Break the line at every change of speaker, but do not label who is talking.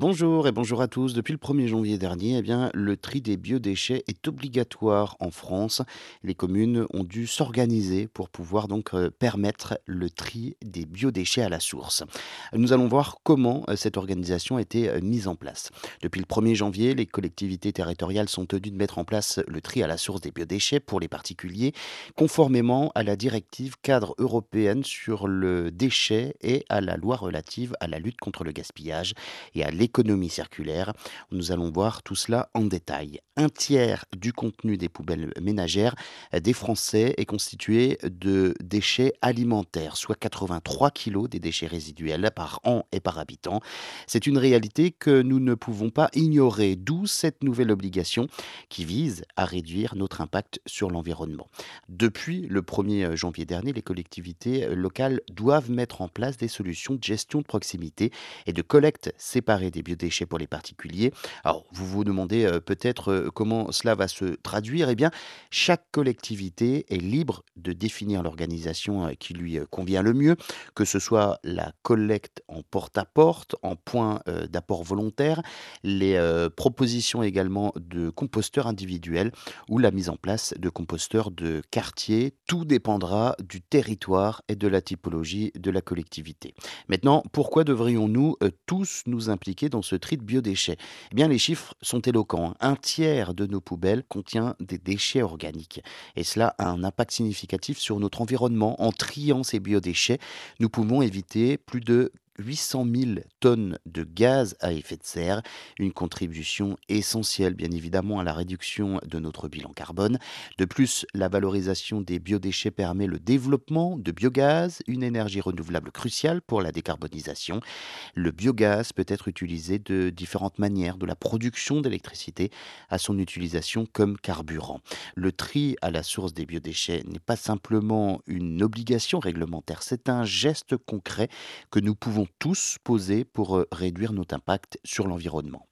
Bonjour et bonjour à tous. Depuis le 1er janvier dernier, eh bien, le tri des biodéchets est obligatoire en France. Les communes ont dû s'organiser pour pouvoir donc euh, permettre le tri des biodéchets à la source. Nous allons voir comment euh, cette organisation a été euh, mise en place. Depuis le 1er janvier, les collectivités territoriales sont tenues de mettre en place le tri à la source des biodéchets pour les particuliers, conformément à la directive cadre européenne sur le déchet et à la loi relative à la lutte contre le gaspillage et à l'économie circulaire. Nous allons voir tout cela en détail. Un tiers du contenu des poubelles ménagères des Français est constitué de déchets alimentaires, soit 83 kilos des déchets résiduels par an et par habitant. C'est une réalité que nous ne pouvons pas ignorer, d'où cette nouvelle obligation qui vise à réduire notre impact sur l'environnement. Depuis le 1er janvier dernier, les collectivités locales doivent mettre en place des solutions de gestion de proximité et de collecte séparée des biodéchets pour les particuliers. Alors, vous vous demandez euh, peut-être euh, comment cela va se traduire. Eh bien, chaque collectivité est libre de définir l'organisation euh, qui lui convient le mieux, que ce soit la collecte en porte-à-porte, en point d'apport volontaire, les propositions également de composteurs individuels ou la mise en place de composteurs de quartier. Tout dépendra du territoire et de la typologie de la collectivité. Maintenant, pourquoi devrions-nous tous nous impliquer dans ce tri de biodéchets Eh bien, les chiffres sont éloquents. Un tiers de nos poubelles contient des déchets organiques. Et cela a un impact significatif sur notre environnement. En triant ces biodéchets, nous pouvons éviter plus de 800 000 tonnes de gaz à effet de serre, une contribution essentielle bien évidemment à la réduction de notre bilan carbone. De plus, la valorisation des biodéchets permet le développement de biogaz, une énergie renouvelable cruciale pour la décarbonisation. Le biogaz peut être utilisé de différentes manières, de la production d'électricité à son utilisation comme carburant. Le tri à la source des biodéchets n'est pas simplement une obligation réglementaire, c'est un geste concret que nous pouvons tous poser pour euh, réduire notre impact sur l'environnement.